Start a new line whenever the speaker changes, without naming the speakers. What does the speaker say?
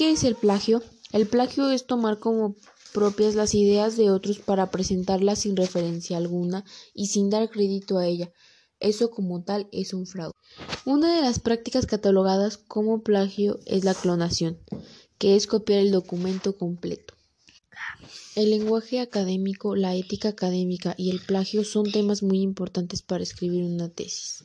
¿Qué es el plagio? El plagio es tomar como propias las ideas de otros para presentarlas sin referencia alguna y sin dar crédito a ella. Eso como tal es un fraude. Una de las prácticas catalogadas como plagio es la clonación, que es copiar el documento completo. El lenguaje académico, la ética académica y el plagio son temas muy importantes para escribir una tesis.